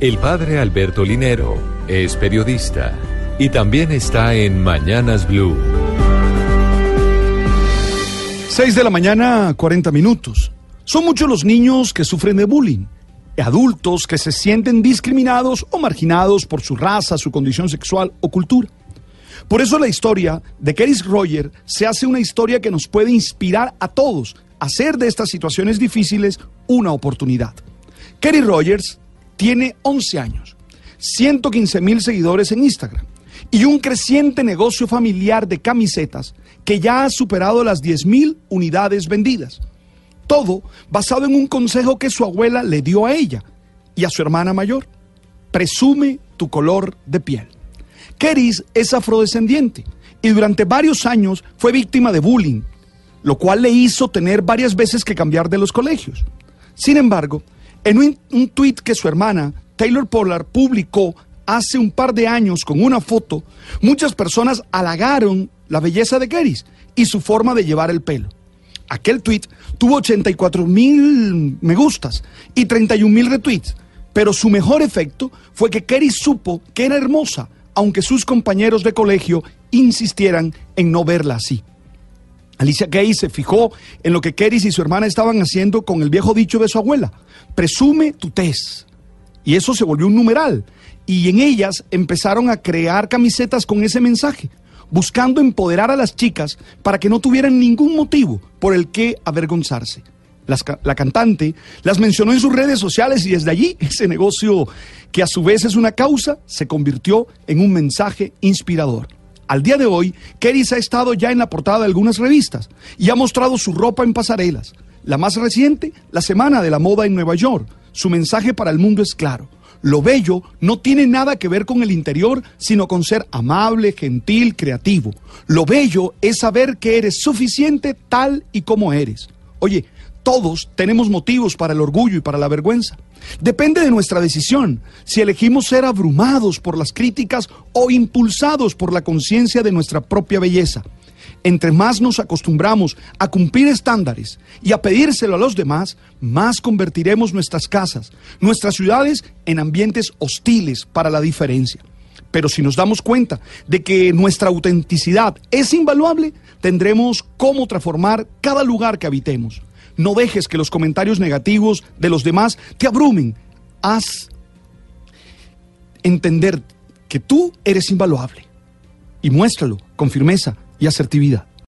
El padre Alberto Linero es periodista y también está en Mañanas Blue. 6 de la mañana, 40 minutos. Son muchos los niños que sufren de bullying, adultos que se sienten discriminados o marginados por su raza, su condición sexual o cultura. Por eso la historia de Keris Roger se hace una historia que nos puede inspirar a todos a hacer de estas situaciones difíciles una oportunidad. Keris Rogers tiene 11 años, 115 mil seguidores en Instagram y un creciente negocio familiar de camisetas que ya ha superado las 10 mil unidades vendidas. Todo basado en un consejo que su abuela le dio a ella y a su hermana mayor. Presume tu color de piel. Keris es afrodescendiente y durante varios años fue víctima de bullying, lo cual le hizo tener varias veces que cambiar de los colegios. Sin embargo, en un, un tuit que su hermana, Taylor Pollard, publicó hace un par de años con una foto, muchas personas halagaron la belleza de Keris y su forma de llevar el pelo. Aquel tweet tuvo 84 mil me gustas y 31 mil retweets, pero su mejor efecto fue que Keris supo que era hermosa, aunque sus compañeros de colegio insistieran en no verla así. Alicia Gay se fijó en lo que Keris y su hermana estaban haciendo con el viejo dicho de su abuela, presume tu tez. Y eso se volvió un numeral. Y en ellas empezaron a crear camisetas con ese mensaje, buscando empoderar a las chicas para que no tuvieran ningún motivo por el que avergonzarse. la cantante las mencionó en sus redes sociales y desde allí ese negocio, que a su vez es una causa, se convirtió en un mensaje inspirador. Al día de hoy, Keris ha estado ya en la portada de algunas revistas y ha mostrado su ropa en pasarelas. La más reciente, la Semana de la Moda en Nueva York. Su mensaje para el mundo es claro. Lo bello no tiene nada que ver con el interior, sino con ser amable, gentil, creativo. Lo bello es saber que eres suficiente tal y como eres. Oye, todos tenemos motivos para el orgullo y para la vergüenza. Depende de nuestra decisión si elegimos ser abrumados por las críticas o impulsados por la conciencia de nuestra propia belleza. Entre más nos acostumbramos a cumplir estándares y a pedírselo a los demás, más convertiremos nuestras casas, nuestras ciudades en ambientes hostiles para la diferencia. Pero si nos damos cuenta de que nuestra autenticidad es invaluable, tendremos cómo transformar cada lugar que habitemos. No dejes que los comentarios negativos de los demás te abrumen. Haz entender que tú eres invaluable y muéstralo con firmeza y asertividad.